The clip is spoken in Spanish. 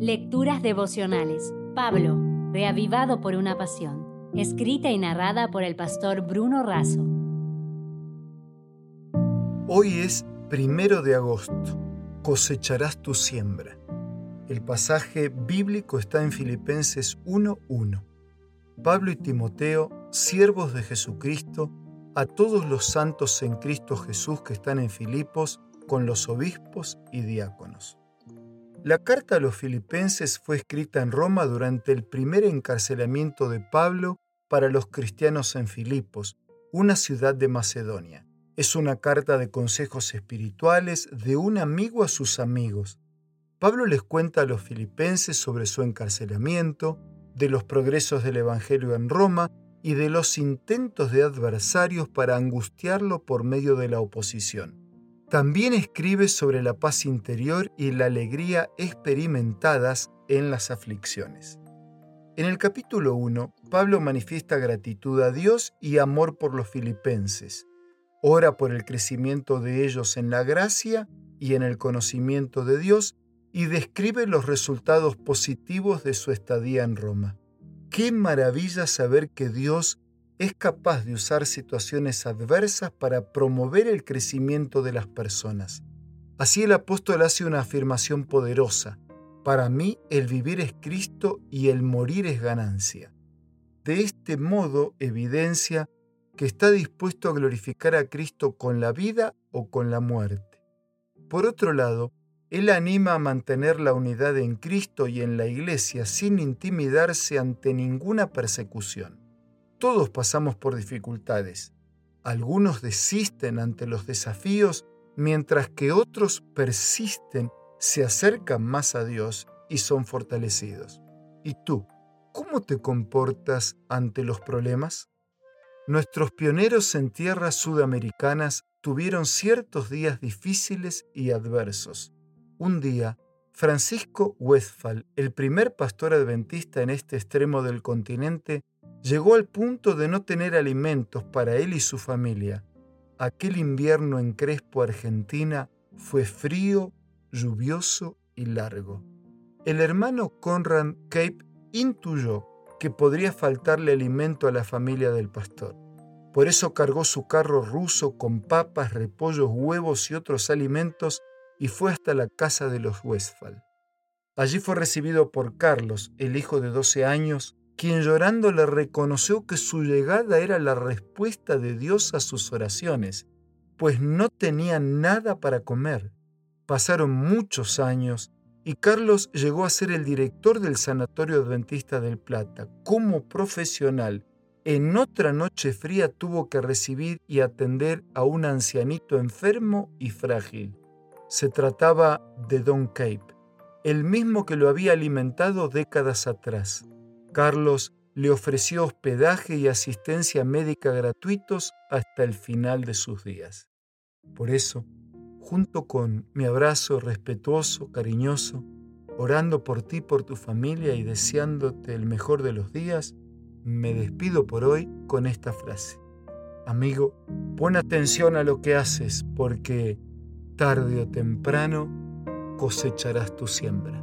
Lecturas devocionales. Pablo, reavivado por una pasión. Escrita y narrada por el pastor Bruno Razo. Hoy es primero de agosto. Cosecharás tu siembra. El pasaje bíblico está en Filipenses 1.1. Pablo y Timoteo, siervos de Jesucristo, a todos los santos en Cristo Jesús que están en Filipos, con los obispos y diáconos. La carta a los filipenses fue escrita en Roma durante el primer encarcelamiento de Pablo para los cristianos en Filipos, una ciudad de Macedonia. Es una carta de consejos espirituales de un amigo a sus amigos. Pablo les cuenta a los filipenses sobre su encarcelamiento, de los progresos del Evangelio en Roma y de los intentos de adversarios para angustiarlo por medio de la oposición. También escribe sobre la paz interior y la alegría experimentadas en las aflicciones. En el capítulo 1, Pablo manifiesta gratitud a Dios y amor por los filipenses. Ora por el crecimiento de ellos en la gracia y en el conocimiento de Dios y describe los resultados positivos de su estadía en Roma. Qué maravilla saber que Dios es capaz de usar situaciones adversas para promover el crecimiento de las personas. Así el apóstol hace una afirmación poderosa. Para mí el vivir es Cristo y el morir es ganancia. De este modo evidencia que está dispuesto a glorificar a Cristo con la vida o con la muerte. Por otro lado, él anima a mantener la unidad en Cristo y en la Iglesia sin intimidarse ante ninguna persecución. Todos pasamos por dificultades. Algunos desisten ante los desafíos, mientras que otros persisten, se acercan más a Dios y son fortalecidos. ¿Y tú? ¿Cómo te comportas ante los problemas? Nuestros pioneros en tierras sudamericanas tuvieron ciertos días difíciles y adversos. Un día, Francisco Westphal, el primer pastor adventista en este extremo del continente, llegó al punto de no tener alimentos para él y su familia. Aquel invierno en Crespo, Argentina, fue frío, lluvioso y largo. El hermano Conrad Cape intuyó que podría faltarle alimento a la familia del pastor. Por eso cargó su carro ruso con papas, repollos, huevos y otros alimentos y fue hasta la casa de los Westphal. Allí fue recibido por Carlos, el hijo de 12 años, quien llorando le reconoció que su llegada era la respuesta de Dios a sus oraciones, pues no tenía nada para comer. Pasaron muchos años y Carlos llegó a ser el director del Sanatorio Adventista del Plata. Como profesional, en otra noche fría tuvo que recibir y atender a un ancianito enfermo y frágil. Se trataba de Don Cape, el mismo que lo había alimentado décadas atrás. Carlos le ofreció hospedaje y asistencia médica gratuitos hasta el final de sus días. Por eso, junto con mi abrazo respetuoso, cariñoso, orando por ti, por tu familia y deseándote el mejor de los días, me despido por hoy con esta frase. Amigo, pon atención a lo que haces porque tarde o temprano cosecharás tu siembra.